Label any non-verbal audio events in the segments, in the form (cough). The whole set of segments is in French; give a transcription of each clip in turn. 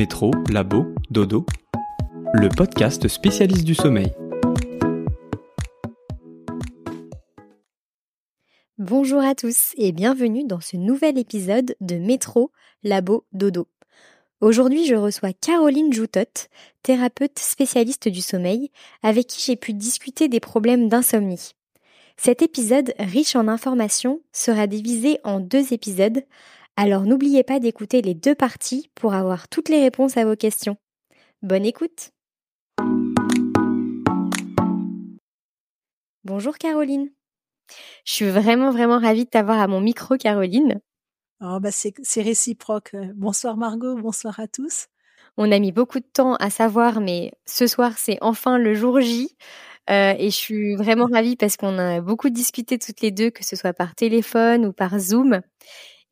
Métro, Labo, Dodo, le podcast spécialiste du sommeil. Bonjour à tous et bienvenue dans ce nouvel épisode de Métro, Labo, Dodo. Aujourd'hui, je reçois Caroline Joutot, thérapeute spécialiste du sommeil, avec qui j'ai pu discuter des problèmes d'insomnie. Cet épisode, riche en informations, sera divisé en deux épisodes, alors n'oubliez pas d'écouter les deux parties pour avoir toutes les réponses à vos questions. Bonne écoute Bonjour Caroline. Je suis vraiment vraiment ravie de t'avoir à mon micro Caroline. Oh bah c'est réciproque. Bonsoir Margot, bonsoir à tous. On a mis beaucoup de temps à savoir, mais ce soir c'est enfin le jour J. Euh, et je suis vraiment ravie parce qu'on a beaucoup discuté toutes les deux, que ce soit par téléphone ou par Zoom.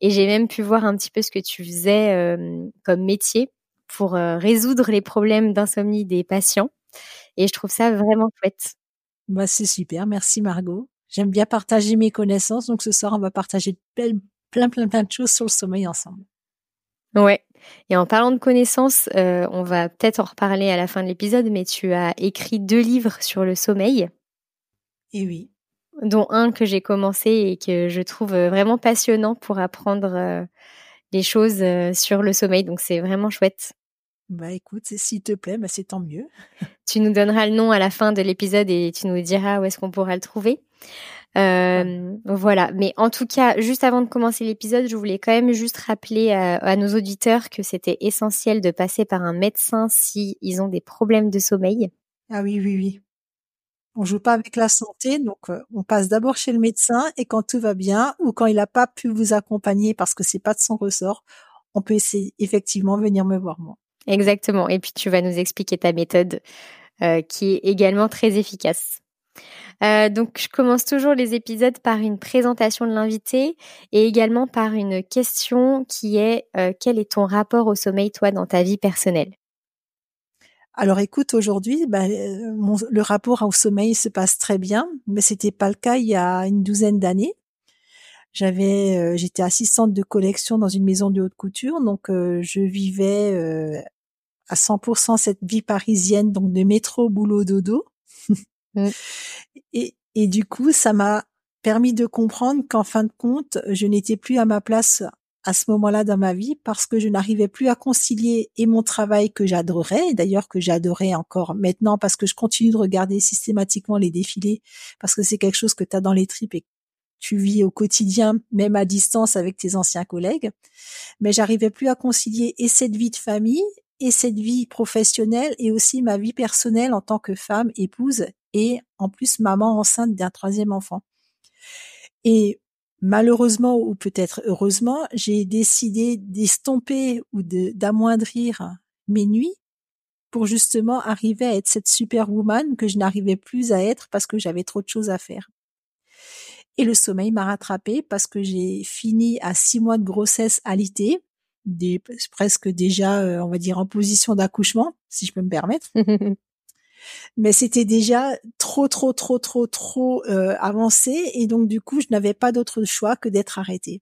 Et j'ai même pu voir un petit peu ce que tu faisais euh, comme métier pour euh, résoudre les problèmes d'insomnie des patients. Et je trouve ça vraiment chouette. Bah, c'est super. Merci Margot. J'aime bien partager mes connaissances. Donc ce soir, on va partager plein, plein, plein, plein de choses sur le sommeil ensemble. Ouais. Et en parlant de connaissances, euh, on va peut-être en reparler à la fin de l'épisode, mais tu as écrit deux livres sur le sommeil. Et oui dont un que j'ai commencé et que je trouve euh, vraiment passionnant pour apprendre euh, les choses euh, sur le sommeil. Donc c'est vraiment chouette. Bah écoute, s'il te plaît, bah c'est tant mieux. (laughs) tu nous donneras le nom à la fin de l'épisode et tu nous diras où est-ce qu'on pourra le trouver. Euh, voilà. Mais en tout cas, juste avant de commencer l'épisode, je voulais quand même juste rappeler à, à nos auditeurs que c'était essentiel de passer par un médecin si ils ont des problèmes de sommeil. Ah oui, oui, oui. On joue pas avec la santé, donc euh, on passe d'abord chez le médecin et quand tout va bien ou quand il n'a pas pu vous accompagner parce que c'est pas de son ressort, on peut essayer effectivement venir me voir moi. Exactement. Et puis tu vas nous expliquer ta méthode euh, qui est également très efficace. Euh, donc, je commence toujours les épisodes par une présentation de l'invité et également par une question qui est quel est ton rapport au sommeil, toi, dans ta vie personnelle? Alors écoute, aujourd'hui, bah, euh, le rapport au sommeil se passe très bien, mais c'était pas le cas il y a une douzaine d'années. J'avais, euh, j'étais assistante de collection dans une maison de haute couture, donc euh, je vivais à 100% cette vie parisienne, donc de métro, boulot, dodo. (laughs) Et, et du coup, ça m'a permis de comprendre qu'en fin de compte, je n'étais plus à ma place à ce moment-là dans ma vie parce que je n'arrivais plus à concilier et mon travail que j'adorais, d'ailleurs que j'adorais encore maintenant parce que je continue de regarder systématiquement les défilés parce que c'est quelque chose que tu as dans les tripes et tu vis au quotidien, même à distance avec tes anciens collègues. Mais j'arrivais plus à concilier et cette vie de famille et cette vie professionnelle et aussi ma vie personnelle en tant que femme, épouse et en plus maman enceinte d'un troisième enfant. Et malheureusement ou peut-être heureusement, j'ai décidé d'estomper ou d'amoindrir mes nuits pour justement arriver à être cette superwoman que je n'arrivais plus à être parce que j'avais trop de choses à faire. Et le sommeil m'a rattrapé parce que j'ai fini à six mois de grossesse alitée, des, presque déjà, euh, on va dire, en position d'accouchement, si je peux me permettre. (laughs) mais c'était déjà trop, trop, trop, trop, trop euh, avancé et donc du coup, je n'avais pas d'autre choix que d'être arrêtée.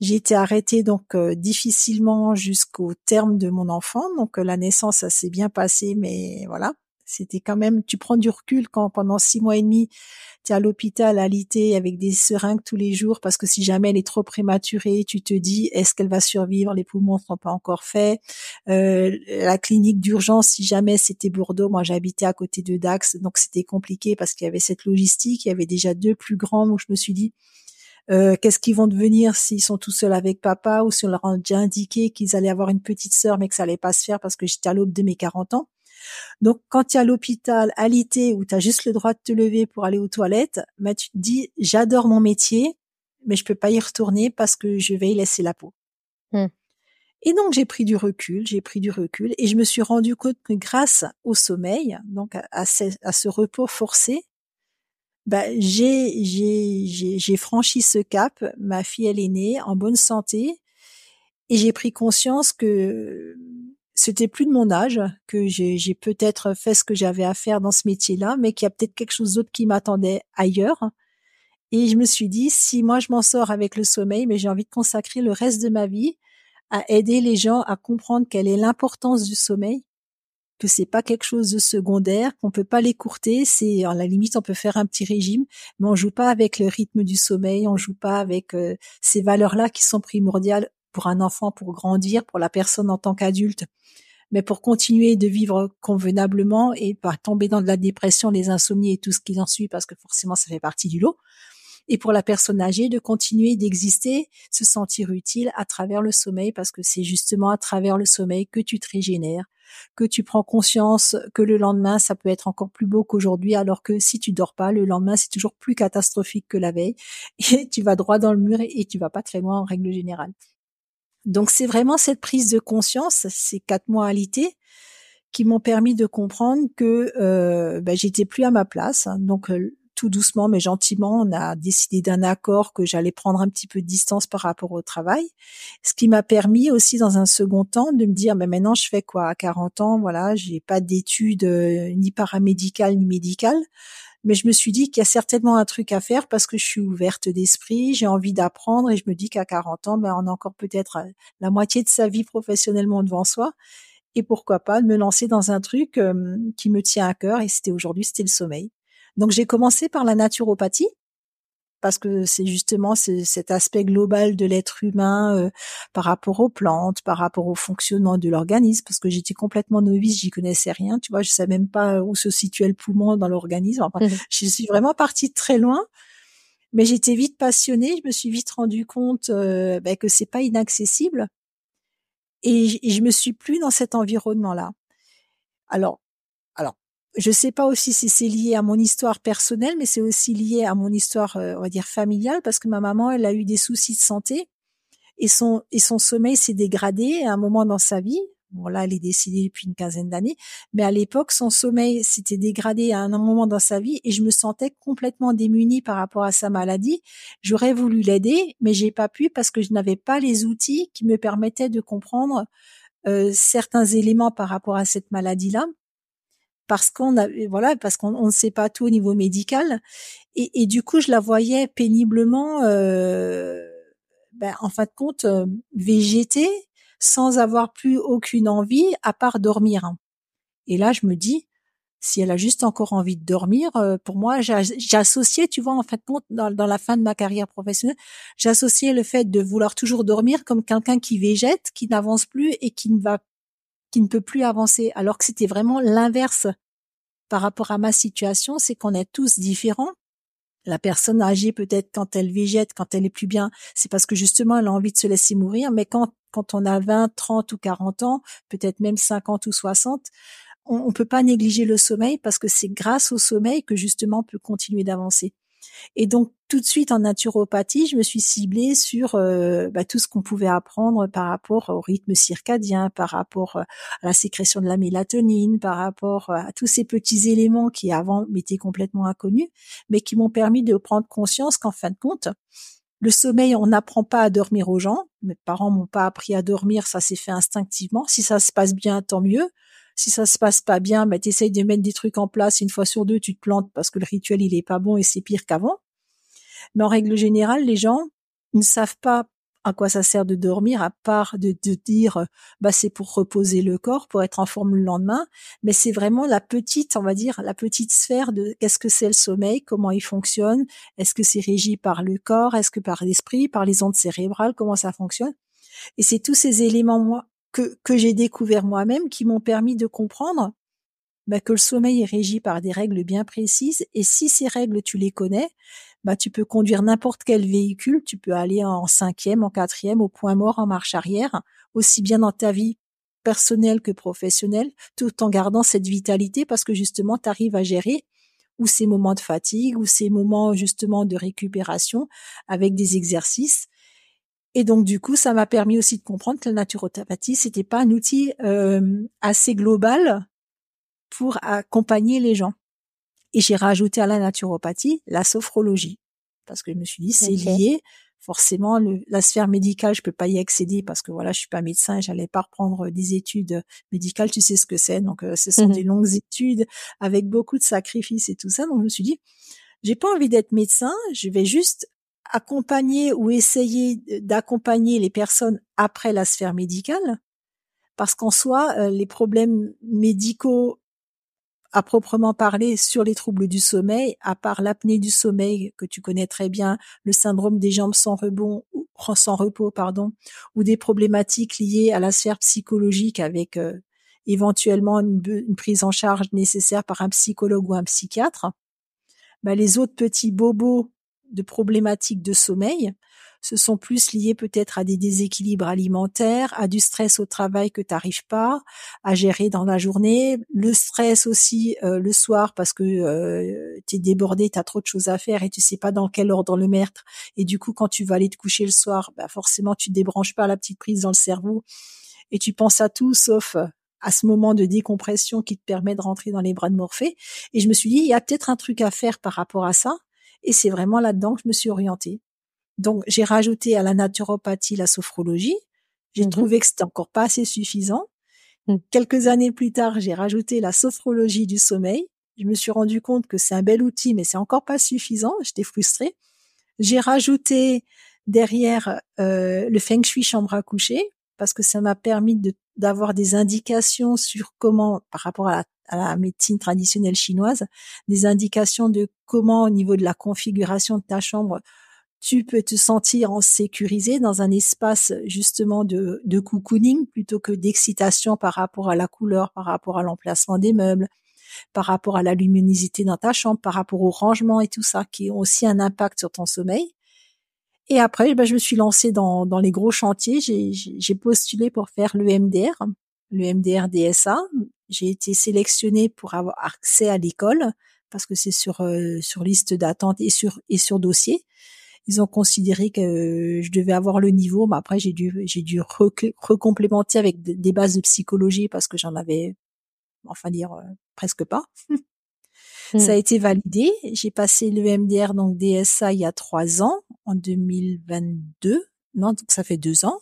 J'ai été arrêtée donc euh, difficilement jusqu'au terme de mon enfant, donc euh, la naissance, ça s'est bien passé, mais voilà, c'était quand même, tu prends du recul quand pendant six mois et demi, tu es à l'hôpital alité avec des seringues tous les jours parce que si jamais elle est trop prématurée, tu te dis est-ce qu'elle va survivre? Les poumons ne sont pas encore faits. Euh, la clinique d'urgence, si jamais c'était Bordeaux, moi j'habitais à côté de Dax, donc c'était compliqué parce qu'il y avait cette logistique. Il y avait déjà deux plus grands, donc je me suis dit euh, qu'est-ce qu'ils vont devenir s'ils sont tout seuls avec papa ou si on leur a déjà indiqué qu'ils allaient avoir une petite sœur mais que ça allait pas se faire parce que j'étais à l'aube de mes 40 ans? Donc, quand tu es à l'hôpital, à l'été, où tu as juste le droit de te lever pour aller aux toilettes, bah, tu te dis, j'adore mon métier, mais je peux pas y retourner parce que je vais y laisser la peau. Mmh. Et donc, j'ai pris du recul, j'ai pris du recul et je me suis rendu compte que grâce au sommeil, donc à, ce, repos forcé, bah, j'ai, j'ai, j'ai franchi ce cap. Ma fille, elle est née en bonne santé et j'ai pris conscience que c'était plus de mon âge, que j'ai peut-être fait ce que j'avais à faire dans ce métier-là, mais qu'il y a peut-être quelque chose d'autre qui m'attendait ailleurs. Et je me suis dit, si moi je m'en sors avec le sommeil, mais j'ai envie de consacrer le reste de ma vie à aider les gens à comprendre quelle est l'importance du sommeil, que c'est pas quelque chose de secondaire, qu'on peut pas l'écourter, c'est à la limite on peut faire un petit régime, mais on joue pas avec le rythme du sommeil, on joue pas avec euh, ces valeurs-là qui sont primordiales pour un enfant pour grandir, pour la personne en tant qu'adulte, mais pour continuer de vivre convenablement et pas tomber dans de la dépression, les insomnies et tout ce qui en suit parce que forcément ça fait partie du lot et pour la personne âgée de continuer d'exister, se sentir utile à travers le sommeil parce que c'est justement à travers le sommeil que tu te régénères, que tu prends conscience que le lendemain ça peut être encore plus beau qu'aujourd'hui alors que si tu dors pas le lendemain c'est toujours plus catastrophique que la veille (laughs) et tu vas droit dans le mur et tu vas pas très loin en règle générale. Donc c'est vraiment cette prise de conscience, ces quatre moralités qui m'ont permis de comprendre que euh, ben, j'étais plus à ma place. Donc euh, tout doucement mais gentiment, on a décidé d'un accord que j'allais prendre un petit peu de distance par rapport au travail. Ce qui m'a permis aussi dans un second temps de me dire, mais maintenant je fais quoi? À 40 ans, voilà, j'ai pas d'études euh, ni paramédicales ni médicales. Mais je me suis dit qu'il y a certainement un truc à faire parce que je suis ouverte d'esprit, j'ai envie d'apprendre et je me dis qu'à 40 ans, ben, on a encore peut-être euh, la moitié de sa vie professionnellement devant soi. Et pourquoi pas me lancer dans un truc euh, qui me tient à cœur et c'était aujourd'hui, c'était le sommeil. Donc j'ai commencé par la naturopathie parce que c'est justement cet aspect global de l'être humain euh, par rapport aux plantes, par rapport au fonctionnement de l'organisme, parce que j'étais complètement novice, j'y connaissais rien, tu vois, je savais même pas où se situait le poumon dans l'organisme. Enfin, mmh Je suis vraiment partie de très loin, mais j'étais vite passionnée, je me suis vite rendu compte euh, ben, que c'est pas inaccessible, et, et je me suis plus dans cet environnement-là. Alors, alors je sais pas aussi si c'est lié à mon histoire personnelle, mais c'est aussi lié à mon histoire, euh, on va dire familiale, parce que ma maman, elle a eu des soucis de santé et son et son sommeil s'est dégradé à un moment dans sa vie. Bon là, elle est décédée depuis une quinzaine d'années, mais à l'époque, son sommeil s'était dégradé à un moment dans sa vie et je me sentais complètement démunie par rapport à sa maladie. J'aurais voulu l'aider, mais j'ai pas pu parce que je n'avais pas les outils qui me permettaient de comprendre euh, certains éléments par rapport à cette maladie-là parce qu'on a voilà parce qu'on ne sait pas tout au niveau médical. Et, du coup je la voyais péniblement euh, ben, en fin de compte euh, végéter sans avoir plus aucune envie à part dormir et là je me dis si elle a juste encore envie de dormir, euh, pour moi, j'associais, tu vois, en fin de compte, dans, dans, la fin de ma carrière professionnelle, j'associais le fait de vouloir toujours dormir comme quelqu'un qui végète, qui n'avance plus et qui ne va qui ne peut plus avancer, alors que c'était vraiment l'inverse par rapport à ma situation, c'est qu'on est tous différents. La personne âgée, peut-être quand elle végète, quand elle est plus bien, c'est parce que justement elle a envie de se laisser mourir, mais quand, quand on a 20, 30 ou 40 ans, peut-être même 50 ou 60, on ne peut pas négliger le sommeil parce que c'est grâce au sommeil que justement on peut continuer d'avancer. Et donc tout de suite en naturopathie, je me suis ciblée sur euh, bah, tout ce qu'on pouvait apprendre par rapport au rythme circadien, par rapport euh, à la sécrétion de la mélatonine, par rapport euh, à tous ces petits éléments qui avant m'étaient complètement inconnus, mais qui m'ont permis de prendre conscience qu'en fin de compte, le sommeil, on n'apprend pas à dormir aux gens. Mes parents m'ont pas appris à dormir, ça s'est fait instinctivement. Si ça se passe bien, tant mieux. Si ça se passe pas bien, bah, tu essayes de mettre des trucs en place. Une fois sur deux, tu te plantes parce que le rituel, il est pas bon et c'est pire qu'avant. Mais en règle générale, les gens ne savent pas à quoi ça sert de dormir, à part de, de dire, bah, c'est pour reposer le corps, pour être en forme le lendemain. Mais c'est vraiment la petite, on va dire, la petite sphère de qu'est-ce que c'est le sommeil, comment il fonctionne, est-ce que c'est régi par le corps, est-ce que par l'esprit, par les ondes cérébrales, comment ça fonctionne? Et c'est tous ces éléments, moi, que, j'ai découvert moi-même qui m'ont permis de comprendre bah, que le sommeil est régi par des règles bien précises. Et si ces règles tu les connais, bah tu peux conduire n'importe quel véhicule, tu peux aller en cinquième, en quatrième, au point mort, en marche arrière, aussi bien dans ta vie personnelle que professionnelle, tout en gardant cette vitalité parce que justement tu arrives à gérer ou ces moments de fatigue ou ces moments justement de récupération avec des exercices et donc du coup, ça m'a permis aussi de comprendre que la naturopathie, c'était pas un outil euh, assez global pour accompagner les gens. Et j'ai rajouté à la naturopathie la sophrologie parce que je me suis dit c'est lié. Forcément, le, la sphère médicale, je peux pas y accéder parce que voilà, je suis pas médecin, j'allais pas reprendre des études médicales. Tu sais ce que c'est, donc euh, ce sont mmh des longues études avec beaucoup de sacrifices et tout ça. Donc je me suis dit, j'ai pas envie d'être médecin, je vais juste accompagner ou essayer d'accompagner les personnes après la sphère médicale, parce qu'en soi, euh, les problèmes médicaux à proprement parler sur les troubles du sommeil, à part l'apnée du sommeil que tu connais très bien, le syndrome des jambes sans rebond (laughs) sans repos pardon, ou des problématiques liées à la sphère psychologique avec euh, éventuellement une, prise en charge nécessaire par un psychologue ou un psychiatre. Bah, les autres petits bobos de problématiques de sommeil, ce sont plus liés peut-être à des déséquilibres alimentaires, à du stress au travail que tu n'arrives pas à gérer dans la journée, le stress aussi euh, le soir parce que euh, tu es débordé, tu as trop de choses à faire et tu sais pas dans quel ordre le mettre et du coup quand tu vas aller te coucher le soir, bah forcément tu débranches pas la petite prise dans le cerveau et tu penses à tout sauf à ce moment de décompression qui te permet de rentrer dans les bras de Morphée. Et je me suis dit, il y a peut-être un truc à faire par rapport à ça. Et c'est vraiment là-dedans que je me suis orientée. Donc, j'ai rajouté à la naturopathie la sophrologie. J'ai mmh trouvé que c'était encore pas assez suffisant. Mmh. Quelques années plus tard, j'ai rajouté la sophrologie du sommeil. Je me suis rendu compte que c'est un bel outil, mais c'est encore pas suffisant. J'étais frustrée. J'ai rajouté derrière euh, le feng shui chambre à coucher parce que ça m'a permis d'avoir des indications sur comment, par rapport à la médecine traditionnelle chinoise, des indications de comment, au niveau de la configuration de ta chambre, tu peux te sentir en sécurisé dans un espace justement de, de cocooning plutôt que d'excitation par rapport à la couleur, par rapport à l'emplacement des meubles, par rapport à la luminosité dans ta chambre, par rapport au rangement et tout ça, qui ont aussi un impact sur ton sommeil. Et après, ben, je me suis lancée dans, dans les gros chantiers. J'ai postulé pour faire le MDR, le MDR DSA. J'ai été sélectionnée pour avoir accès à l'école parce que c'est sur euh, sur liste d'attente et sur et sur dossier ils ont considéré que je devais avoir le niveau, mais après j'ai dû j'ai dû recomplémenter avec des bases de psychologie parce que j'en avais, enfin dire euh, presque pas. Ça a mmh. été validé. J'ai passé le MDR donc DSA il y a trois ans, en 2022. Non, donc ça fait deux ans.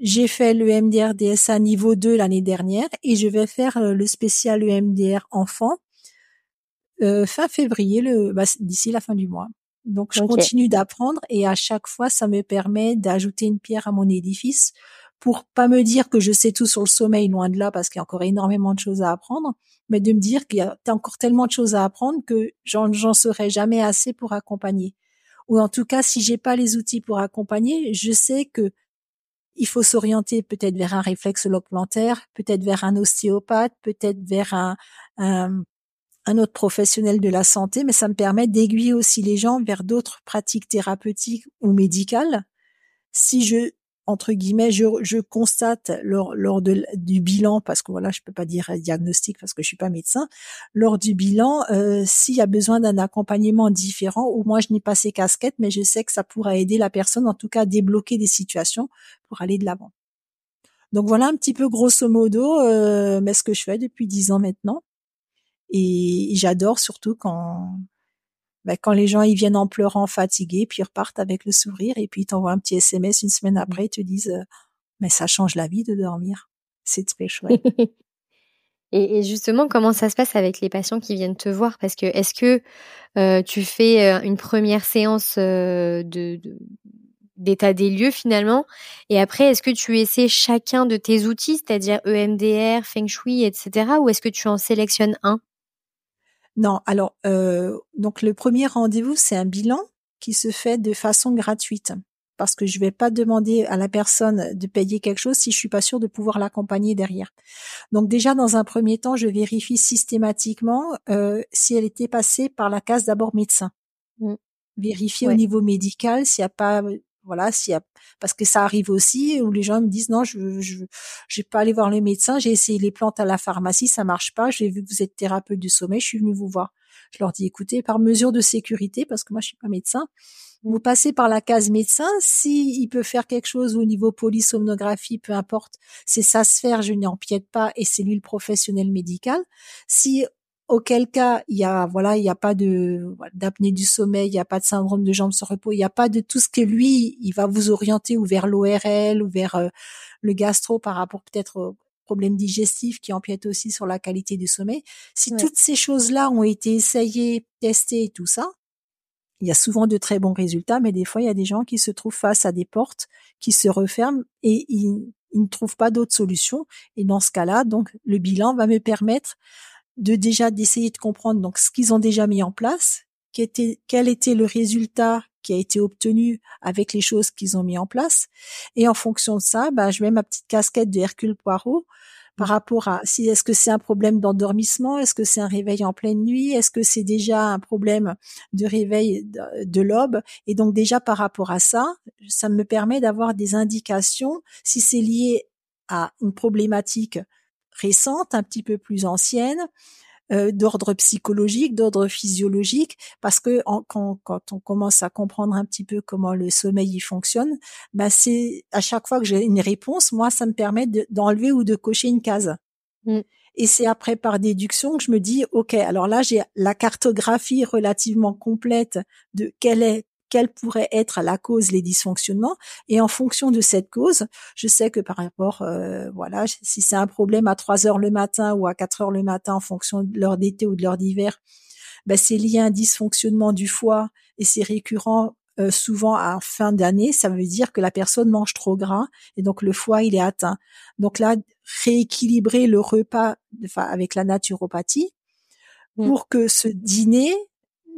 J'ai fait le MDR DSA niveau 2 l'année dernière et je vais faire euh, le spécial EMDR enfant euh, fin février, le bah, d'ici la fin du mois. Donc je continue d'apprendre et à chaque fois ça me permet d'ajouter une pierre à mon édifice pour pas me dire que je sais tout sur le sommeil loin de là parce qu'il y a encore énormément de choses à apprendre, mais de me dire qu'il y a encore tellement de choses à apprendre que j'en j'en serai jamais assez pour accompagner. Ou en tout cas si j'ai pas les outils pour accompagner, je sais que il faut s'orienter peut-être vers un réflexologue plantaire, peut-être vers un ostéopathe, peut-être vers un, un, un autre professionnel de la santé, mais ça me permet d'aiguiller aussi les gens vers d'autres pratiques thérapeutiques ou médicales. Si je entre guillemets, je, je constate lors, lors de, du bilan, parce que voilà, je peux pas dire diagnostic parce que je suis pas médecin, lors du bilan, euh, s'il y a besoin d'un accompagnement différent, ou moi je n'ai pas ces casquettes, mais je sais que ça pourra aider la personne, en tout cas, à débloquer des situations pour aller de l'avant. Donc voilà un petit peu grosso modo, euh, mais ce que je fais depuis dix ans maintenant. Et j'adore surtout quand bah, quand les gens ils viennent en pleurant, fatigués, puis ils repartent avec le sourire et puis ils t'envoient un petit SMS une semaine après, ils te disent euh, mais ça change la vie de dormir. C'est très chouette. (laughs) et, justement, comment ça se passe avec les patients qui viennent te voir? Parce que est-ce que euh, tu fais euh, une première séance de, d'état des lieux finalement? Et après, est-ce que tu essaies chacun de tes outils, c'est-à-dire EMDR, Feng Shui, etc. Ou est-ce que tu en sélectionnes un? Non, alors euh, donc le premier rendez-vous, c'est un bilan qui se fait de façon gratuite parce que je vais pas demander à la personne de payer quelque chose si je suis pas sûre de pouvoir l'accompagner derrière. Donc déjà dans un premier temps, je vérifie systématiquement euh, si elle était passée par la case d'abord médecin. Mmh. Vérifier au niveau médical s'il n'y a pas voilà, a, parce que ça arrive aussi où les gens me disent non, je, je, vais pas aller voir le médecin, j'ai essayé les plantes à la pharmacie, ça marche pas, j'ai vu que vous êtes thérapeute du sommeil, je suis venue vous voir. Je leur dis écoutez, par mesure de sécurité, parce que moi je suis pas médecin, vous passez par la case médecin, si il peut faire quelque chose au niveau polysomnographie, peu importe, c'est sa sphère, je n'y empiète pas et c'est lui le professionnel médical. Si auquel cas il y a voilà il n'y a pas de d'apnée du sommeil il n'y a pas de syndrome de jambes sur repos il n'y a pas de tout ce que lui il va vous orienter ou vers l'ORL ou vers euh, le gastro par rapport peut-être aux problèmes digestifs qui empiètent aussi sur la qualité du sommeil si toutes ces choses là ont été essayées testées et tout ça il y a souvent de très bons résultats, mais des fois, il y a des gens qui se trouvent face à des portes qui se referment et ils, ne trouvent pas d'autre solution. Et dans ce cas-là, donc, le bilan va me permettre de déjà d'essayer de comprendre donc ce qu'ils ont déjà mis en place, quel était le résultat qui a été obtenu avec les choses qu'ils ont mis en place. Et en fonction de ça, bah, je mets ma petite casquette de Hercule Poirot par rapport à si est-ce que c'est un problème d'endormissement, est-ce que c'est un réveil en pleine nuit, est-ce que c'est déjà un problème de réveil de, l'aube et donc déjà par rapport à ça, ça me permet d'avoir des indications si c'est lié à une problématique récente, un petit peu plus ancienne, euh, d'ordre psychologique, d'ordre physiologique, parce que quand, quand, on commence à comprendre un petit peu comment le sommeil y fonctionne, bah c'est à chaque fois que j'ai une réponse, moi ça me permet d'enlever ou de cocher une case. Mmh. Et c'est après par déduction que je me dis, OK, alors là, j'ai la cartographie relativement complète de quelle est quelle pourrait être la cause les dysfonctionnements et en fonction de cette cause je sais que par rapport euh, voilà si c'est un problème à 3 heures le matin ou à 4 heures le matin en fonction de l'heure d'été ou de l'heure d'hiver ben, c'est lié à un dysfonctionnement du foie et c'est récurrent euh, souvent à fin d'année, ça veut dire que la personne mange trop gras et donc le foie il est atteint. Donc là, rééquilibrer le repas enfin, avec la naturopathie mmh. pour que ce dîner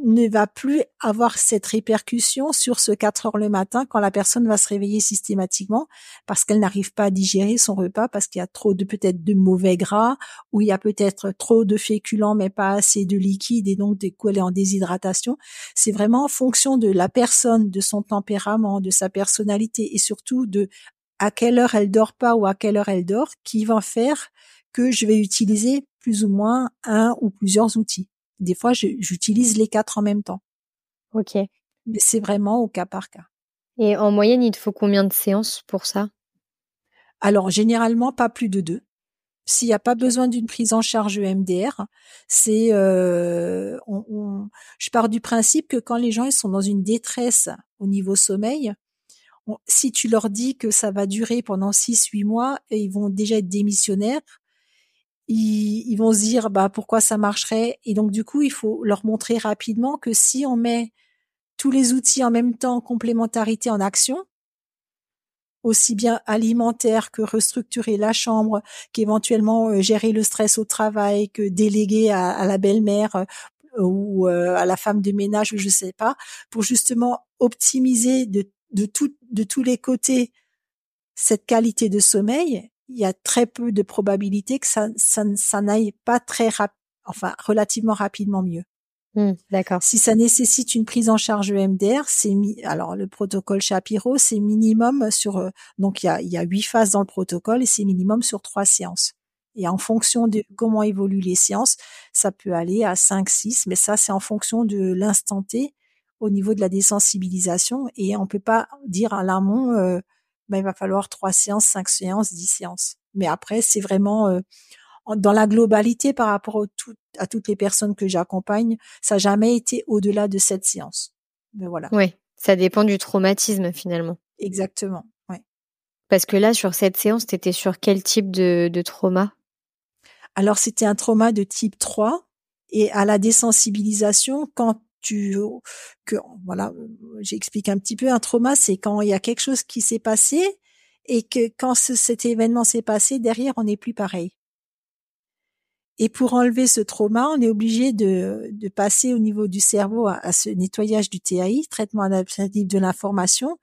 ne va plus avoir cette répercussion sur ce 4 heures le matin quand la personne va se réveiller systématiquement parce qu'elle n'arrive pas à digérer son repas parce qu'il y a trop de peut-être de mauvais gras ou il y a peut-être trop de féculents mais pas assez de liquide et donc est en déshydratation. C'est vraiment en fonction de la personne, de son tempérament, de sa personnalité et surtout de à quelle heure elle dort pas ou à quelle heure elle dort qui va faire que je vais utiliser plus ou moins un ou plusieurs outils. Des fois, j'utilise les quatre en même temps. Ok. Mais c'est vraiment au cas par cas. Et en moyenne, il te faut combien de séances pour ça? Alors, généralement, pas plus de deux. S'il n'y a pas besoin d'une prise en charge EMDR, c'est, euh, je pars du principe que quand les gens ils sont dans une détresse au niveau sommeil, si tu leur dis que ça va durer pendant six, huit mois, et ils vont déjà être démissionnaires, ils, vont se dire bah pourquoi ça marcherait? Et donc du coup il faut leur montrer rapidement que si on met tous les outils en même temps complémentarité en action aussi bien alimentaire que restructurer la chambre, qu'éventuellement euh, gérer le stress au travail, que déléguer à, la belle-mère euh, ou euh, à la femme de ménage je sais pas, pour justement optimiser de tous les côtés cette qualité de sommeil il y a très peu de probabilité que ça, ça, ça n'aille pas très rap enfin relativement rapidement mieux. Mmh, d'accord. Si ça nécessite une prise en charge EMDR, c'est alors le protocole Shapiro, c'est minimum sur euh, donc il y a il y a huit phases dans le protocole et c'est minimum sur trois séances. Et en fonction de comment évoluent les séances, ça peut aller à 5, 6, mais ça c'est en fonction de l'instant T au niveau de la désensibilisation et on peut pas dire à l'amont euh, ben, il va falloir trois séances, cinq séances, dix séances. Mais après, c'est vraiment euh, dans la globalité par rapport à toutes les personnes que j'accompagne, ça n'a jamais été au-delà de cette séance. Mais voilà. Oui, ça dépend du traumatisme finalement. Exactement. Ouais. Parce que là, sur cette séance, tu étais sur quel type de, de trauma? Alors, c'était un trauma de type 3 et à la désensibilisation, quand que voilà, j'explique un petit peu un trauma, c'est quand il y a quelque chose qui s'est passé et que quand cet événement s'est passé, derrière on n'est plus pareil. Et pour enlever ce trauma, on est obligé de, de passer au niveau du cerveau à, ce nettoyage du TAI, traitement adaptatif de l'information,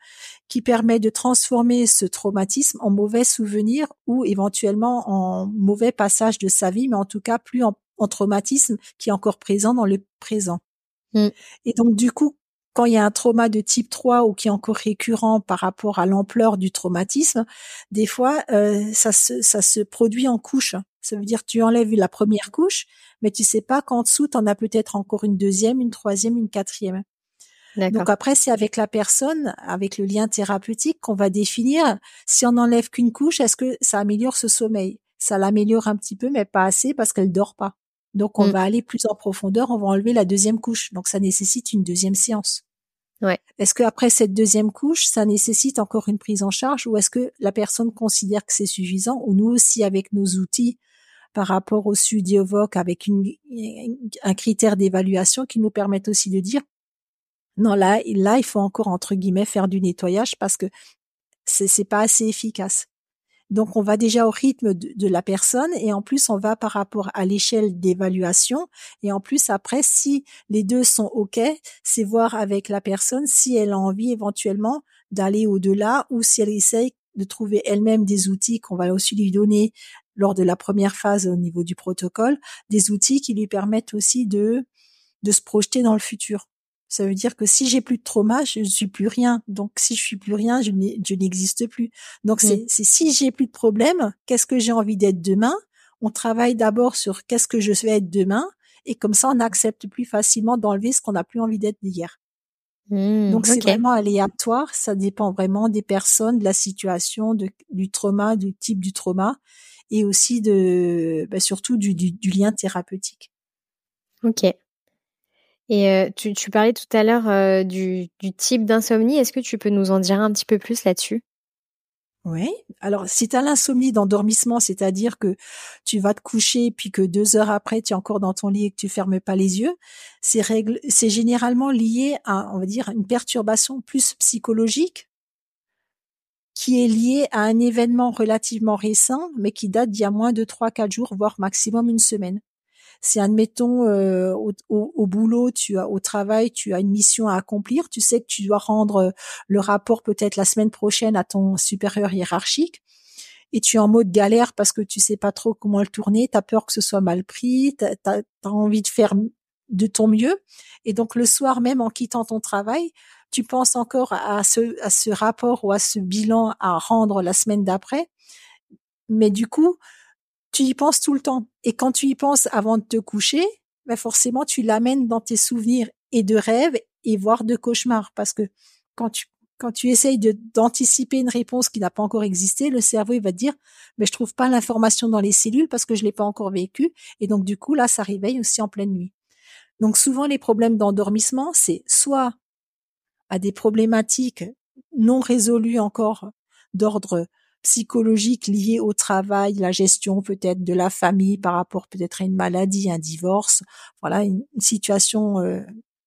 qui permet de transformer ce traumatisme en mauvais souvenir ou éventuellement en mauvais passage de sa vie, mais en tout cas plus en traumatisme qui est encore présent dans le présent. Mmh. Et donc, du coup, quand il y a un trauma de type 3 ou qui est encore récurrent par rapport à l'ampleur du traumatisme, des fois, euh, ça, se, ça se produit en couche. Ça veut dire tu enlèves la première couche, mais tu sais pas qu'en dessous, tu en as peut-être encore une deuxième, une troisième, une quatrième. Donc après, c'est avec la personne, avec le lien thérapeutique qu'on va définir si on enlève qu'une couche, est-ce que ça améliore ce sommeil? Ça l'améliore un petit peu, mais pas assez parce qu'elle dort pas. Donc, on mmh. va aller plus en profondeur, on va enlever la deuxième couche. Donc, ça nécessite une deuxième séance. Ouais. Est-ce que après cette deuxième couche, ça nécessite encore une prise en charge ou est-ce que la personne considère que c'est suffisant ou nous aussi avec nos outils par rapport au Sudiovoc avec une, un critère d'évaluation qui nous permettent aussi de dire Non, là, là, il faut encore entre guillemets faire du nettoyage parce que c'est c'est pas assez efficace. Donc on va déjà au rythme de, la personne et en plus on va par rapport à l'échelle d'évaluation et en plus après si les deux sont ok, c'est voir avec la personne si elle a envie éventuellement d'aller au-delà ou si elle essaye de trouver elle-même des outils qu'on va aussi lui donner lors de la première phase au niveau du protocole, des outils qui lui permettent aussi de de se projeter dans le futur. Ça veut dire que si j'ai plus de trauma, je ne suis plus rien. Donc si je suis plus rien, je n'existe plus. Donc c'est si j'ai plus de problème, qu'est-ce que j'ai envie d'être demain? On travaille d'abord sur qu'est-ce que je vais être demain, et comme ça on accepte plus facilement d'enlever ce qu'on n'a plus envie d'être d'hier. Mmh, Donc c'est vraiment aléatoire, ça dépend vraiment des personnes, de la situation, de, du trauma, du type du trauma, et aussi de, bah, surtout du, du, du lien thérapeutique. Ok. Et euh, tu, parlais tout à l'heure euh, du, type d'insomnie. Est-ce que tu peux nous en dire un petit peu plus là-dessus? Oui. Alors, si tu as l'insomnie d'endormissement, c'est-à-dire que tu vas te coucher puis que deux heures après, tu es encore dans ton lit et que tu fermes pas les yeux, c'est, c'est généralement lié à, on va dire, une perturbation plus psychologique qui est liée à un événement relativement récent, mais qui date d'il y a moins de trois, quatre jours, voire maximum une semaine si admettons euh, au, au, boulot, tu as au travail, tu as une mission à accomplir, tu sais que tu dois rendre euh, le rapport peut-être la semaine prochaine à ton supérieur hiérarchique et tu es en mode galère parce que tu sais pas trop comment le tourner, tu as peur que ce soit mal pris, tu as, envie de faire de ton mieux et donc le soir même en quittant ton travail, tu penses encore à ce à ce rapport ou à ce bilan à rendre la semaine d'après. Mais du coup, tu y penses tout le temps. Et quand tu y penses avant de te coucher, ben forcément, tu l'amènes dans tes souvenirs et de rêves et voire de cauchemars. Parce que quand tu, quand tu essayes d'anticiper une réponse qui n'a pas encore existé, le cerveau, il va dire, mais je trouve pas l'information dans les cellules parce que je l'ai pas encore vécu. Et donc, du coup, là, ça réveille aussi en pleine nuit. Donc, souvent, les problèmes d'endormissement, c'est soit à des problématiques non résolues encore d'ordre psychologiques liées au travail, la gestion peut-être de la famille par rapport peut-être à une maladie, un divorce, voilà une, situation euh,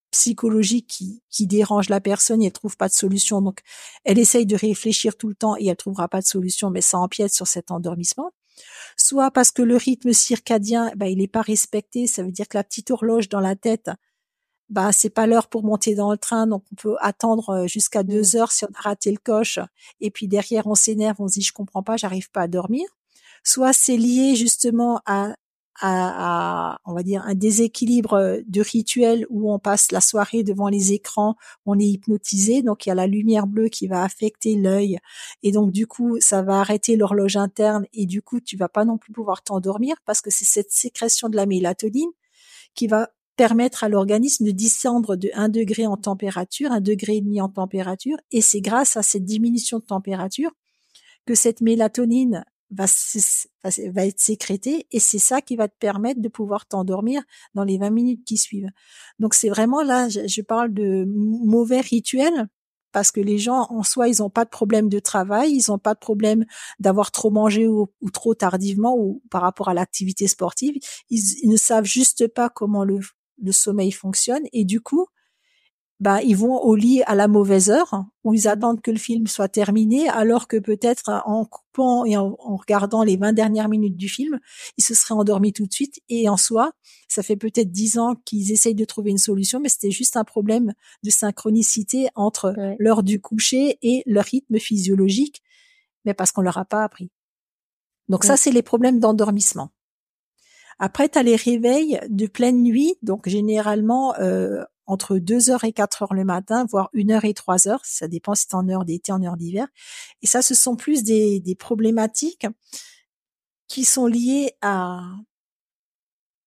psychologique qui, qui dérange la personne et elle trouve pas de solution. Donc elle essaye de réfléchir tout le temps et elle trouvera pas de solution, mais ça empiète sur cet endormissement. Soit parce que le rythme circadien, ben, il n'est pas respecté, ça veut dire que la petite horloge dans la tête, bah c'est pas l'heure pour monter dans le train, donc on peut attendre euh, jusqu'à deux mmh. heures si on a raté le coche, et puis derrière on s'énerve, on se dit je comprends pas, j'arrive pas à dormir. Soit c'est lié justement à, à, on va dire un déséquilibre euh, de rituel où on passe la soirée devant les écrans, on est hypnotisé, donc il y a la lumière bleue qui va affecter l'œil, et donc du coup ça va arrêter l'horloge interne, et du coup tu vas pas non plus pouvoir t'endormir parce que c'est cette sécrétion de la mélatonine qui va permettre à l'organisme de descendre de 1 degré en température, 1 degré et demi en température, et c'est grâce à cette diminution de température que cette mélatonine va, va être sécrétée, et c'est ça qui va te permettre de pouvoir t'endormir dans les 20 minutes qui suivent. Donc c'est vraiment là, je, parle de mauvais rituels, parce que les gens en soi ils n'ont pas de problème de travail, ils n'ont pas de problème d'avoir trop mangé ou, trop tardivement ou par rapport à l'activité sportive, ils, ils, ne savent juste pas comment le le sommeil fonctionne et du coup, bah, ils vont au lit à la mauvaise heure où ils attendent que le film soit terminé alors que peut-être en coupant et en, regardant les 20 dernières minutes du film, ils se seraient endormis tout de suite et en soi, ça fait peut-être 10 ans qu'ils essayent de trouver une solution mais c'était juste un problème de synchronicité entre l'heure du coucher et leur rythme physiologique mais parce qu'on leur a pas appris. Donc ça c'est les problèmes d'endormissement. Après, tu as les réveils de pleine nuit, donc généralement euh, entre 2 heures et 4 heures le matin, voire 1 heure et 3 heures, ça dépend si c'est en heure d'été, en heure d'hiver. Et ça, ce sont plus des, des problématiques qui sont liées à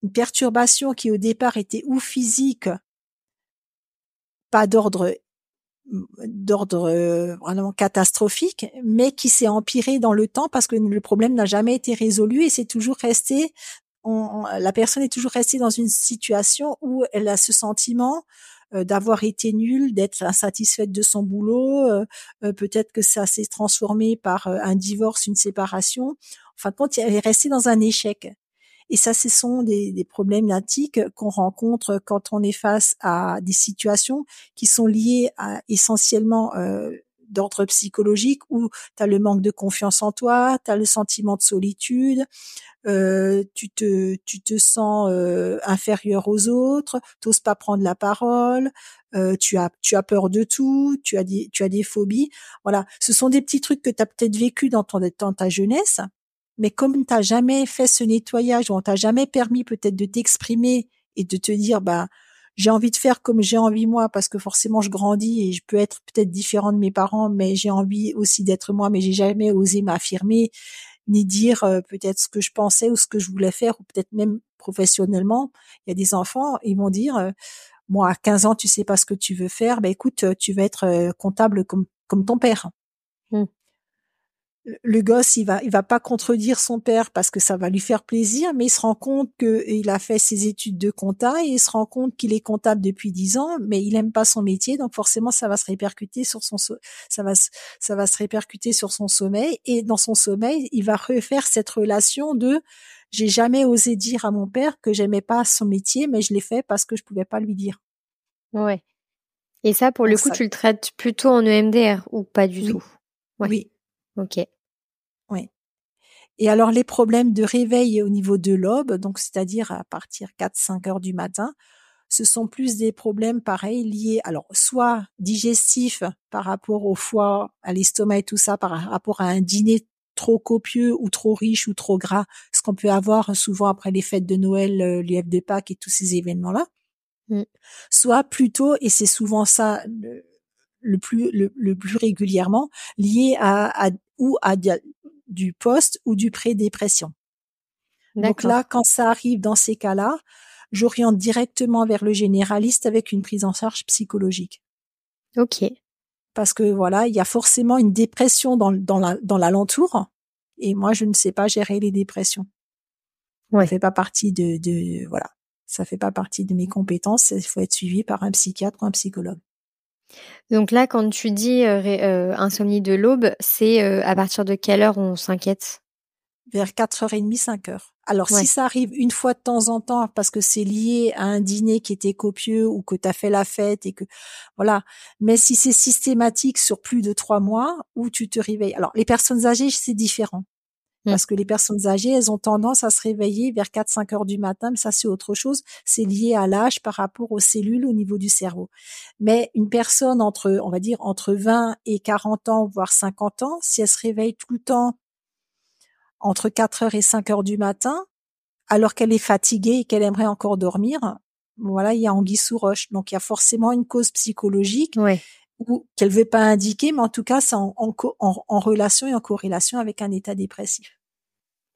une perturbation qui au départ était ou physique, pas d'ordre d'ordre euh, vraiment catastrophique, mais qui s'est empiré dans le temps parce que le problème n'a jamais été résolu et c'est toujours resté la personne est toujours restée dans une situation où elle a ce sentiment euh, d'avoir été nulle, d'être insatisfaite de son boulot. Euh, euh, peut-être que ça s'est transformé par un divorce, une séparation. Enfin, compte, elle est restée dans un échec. Et ça, ce sont des, des problématiques qu'on rencontre quand on est face à des situations qui sont liées à essentiellement d'ordre psychologique où tu as le manque de confiance en toi, tu as le sentiment de solitude, euh, tu te tu te sens euh, inférieur aux autres, t'oses pas prendre la parole, euh, tu as tu as peur de tout, tu as des tu as des phobies. Voilà, ce sont des petits trucs que tu as peut-être vécu dans ton dans ta jeunesse, mais comme tu jamais fait ce nettoyage ou on t'a jamais permis peut-être de t'exprimer et de te dire bah j'ai envie de faire comme j'ai envie moi parce que forcément je grandis et je peux être peut-être différent de mes parents mais j'ai envie aussi d'être moi mais j'ai jamais osé m'affirmer ni dire euh, peut-être ce que je pensais ou ce que je voulais faire ou peut-être même professionnellement. Il y a des enfants ils vont dire euh, moi à 15 ans tu sais pas ce que tu veux faire. Ben écoute tu vas être euh, comptable comme comme ton père. Mmh le gosse, il va, il va pas contredire son père parce que ça va lui faire plaisir, mais il se rend compte qu'il a fait ses études de compta et il se rend compte qu'il est comptable depuis dix ans, mais il aime pas son métier, donc forcément ça va se répercuter sur son, ça va, ça va se répercuter sur son sommeil et dans son sommeil, il va refaire cette relation de j'ai jamais osé dire à mon père que j'aimais pas son métier, mais je l'ai fait parce que je pouvais pas lui dire. Ouais. Et ça, pour le coup, tu le traites plutôt en EMDR ou pas du tout? Oui. Ok. Et alors les problèmes de réveil au niveau de l'aube, donc c'est-à-dire à partir 4-5 heures du matin, ce sont plus des problèmes pareils liés, alors soit digestifs par rapport au foie, à l'estomac et tout ça, par rapport à un dîner trop copieux ou trop riche ou trop gras, ce qu'on peut avoir souvent après les fêtes de Noël, euh, les de Pâques et tous ces événements-là. Mmh. Soit plutôt, et c'est souvent ça le, plus le, plus régulièrement, lié à, à ou à du post ou du pré-dépression. Donc là, quand ça arrive dans ces cas-là, j'oriente directement vers le généraliste avec une prise en charge psychologique. Ok. Parce que voilà, il y a forcément une dépression dans, dans la dans l'alentour, et moi je ne sais pas gérer les dépressions. Ouais. Ça fait pas partie de, de voilà, ça fait pas partie de mes compétences. Il faut être suivi par un psychiatre ou un psychologue. Donc là, quand tu dis euh, euh, insomnie de l'aube, c'est euh, à partir de quelle heure on s'inquiète? Vers 4h30, 5h. Alors si ça arrive une fois de temps en temps parce que c'est lié à un dîner qui était copieux ou que tu as fait la fête et que voilà, mais si c'est systématique sur plus de trois mois où tu te réveilles? Alors les personnes âgées, c'est différent. Mmh. Parce que les personnes âgées, elles ont tendance à se réveiller vers 4-5 heures du matin, mais ça c'est autre chose. C'est lié à l'âge par rapport aux cellules au niveau du cerveau. Mais une personne entre, on va dire, entre 20 et 40 ans, voire 50 ans, si elle se réveille tout le temps entre 4 heures et 5 heures du matin, alors qu'elle est fatiguée et qu'elle aimerait encore dormir, voilà, il y a anguille sous roche. Donc il y a forcément une cause psychologique. Ou qu'elle veut pas indiquer, mais en tout cas, c'est en, en, relation et en corrélation avec un état dépressif.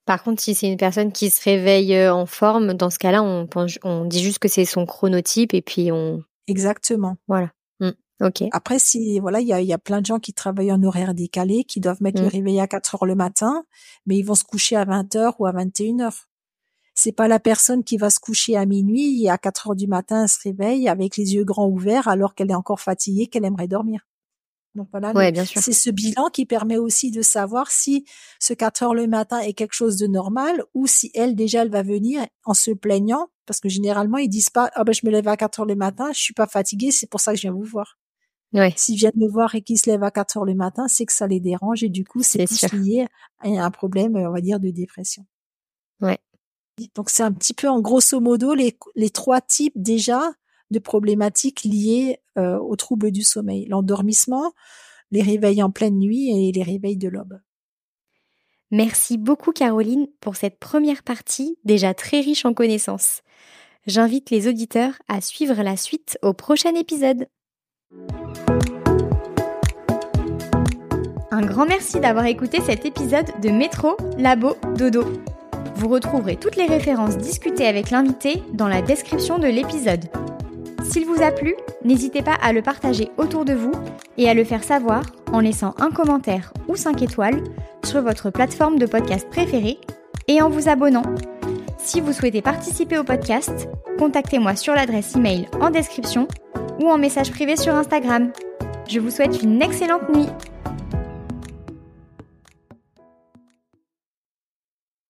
Par contre, si c'est une personne qui se réveille euh, en forme, dans ce cas-là, on, on dit juste que c'est son chronotype et puis on. Exactement. Voilà. Mmh. Ok. Après, si voilà, il y a, y a plein de gens qui travaillent en horaire décalé, qui doivent mettre le mmh. réveil à 4 heures le matin, mais ils vont se coucher à 20 heures ou à 21 heures c'est pas la personne qui va se coucher à minuit et à 4 heures du matin elle se réveille avec les yeux grands ouverts alors qu'elle est encore fatiguée, qu'elle aimerait dormir. Donc voilà, ouais, bien sûr. c'est ce bilan qui permet aussi de savoir si ce 4 heures le matin est quelque chose de normal ou si elle déjà elle va venir en se plaignant parce que généralement ils disent pas ah ben je me lève à 4 heures le matin, je suis pas fatiguée, c'est pour ça que je viens vous voir. Ouais. S'ils viennent me voir et qu'ils se lèvent à 4 heures le matin, c'est que ça les dérange et du coup c'est lié à un problème on va dire de dépression. Ouais. Donc c'est un petit peu en grosso modo les, trois types déjà de problématiques liées euh, aux troubles du sommeil. L'endormissement, les réveils en pleine nuit et les réveils de l'aube. Merci beaucoup Caroline pour cette première partie déjà très riche en connaissances. J'invite les auditeurs à suivre la suite au prochain épisode. Un grand merci d'avoir écouté cet épisode de Métro, Labo, Dodo. Vous retrouverez toutes les références discutées avec l'invité dans la description de l'épisode. S'il vous a plu, n'hésitez pas à le partager autour de vous et à le faire savoir en laissant un commentaire ou 5 étoiles sur votre plateforme de podcast préférée et en vous abonnant. Si vous souhaitez participer au podcast, contactez-moi sur l'adresse email en description ou en message privé sur Instagram. Je vous souhaite une excellente nuit.